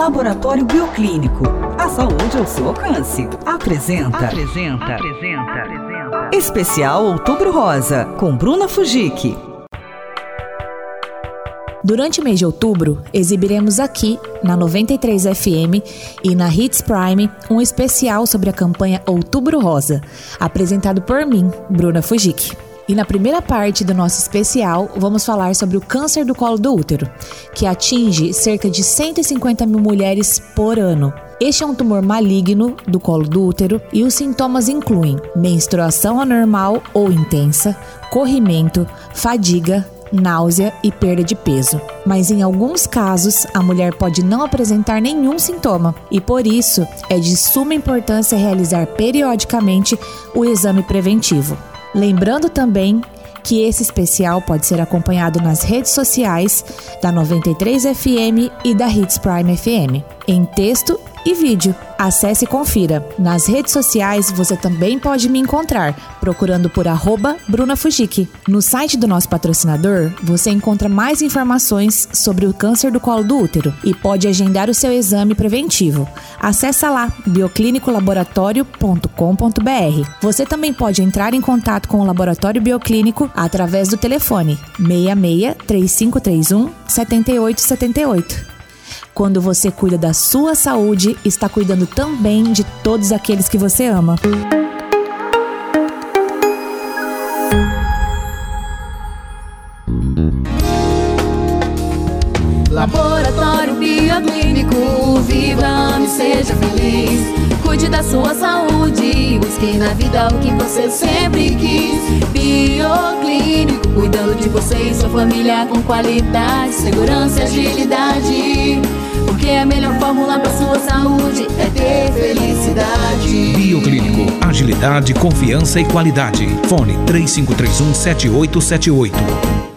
Laboratório Bioclínico. A saúde ao seu alcance. Apresenta. Apresenta. Apresenta. Apresenta. Especial Outubro Rosa, com Bruna Fujik. Durante o mês de outubro, exibiremos aqui, na 93 FM e na Hits Prime, um especial sobre a campanha Outubro Rosa, apresentado por mim, Bruna Fujik. E na primeira parte do nosso especial, vamos falar sobre o câncer do colo do útero, que atinge cerca de 150 mil mulheres por ano. Este é um tumor maligno do colo do útero e os sintomas incluem menstruação anormal ou intensa, corrimento, fadiga, náusea e perda de peso. Mas em alguns casos, a mulher pode não apresentar nenhum sintoma e por isso é de suma importância realizar periodicamente o exame preventivo. Lembrando também que esse especial pode ser acompanhado nas redes sociais da 93 FM e da Hits Prime FM, em texto e vídeo. Acesse e confira. Nas redes sociais você também pode me encontrar procurando por arroba Bruna Fujiki. No site do nosso patrocinador você encontra mais informações sobre o câncer do colo do útero e pode agendar o seu exame preventivo. Acesse lá bioclinicolaboratório.com.br. Você também pode entrar em contato com o Laboratório Bioclínico através do telefone 66 3531 7878. Quando você cuida da sua saúde, está cuidando também de todos aqueles que você ama. Laboratório Bioclínico, viva, ame, seja feliz. Cuide da sua saúde, busque na vida o que você sempre quis. Bioclínico, cuidando de você e sua família com qualidade, segurança e agilidade. Fórmula para sua saúde é ter felicidade. Bioclínico, agilidade, confiança e qualidade. Fone 3531 7878.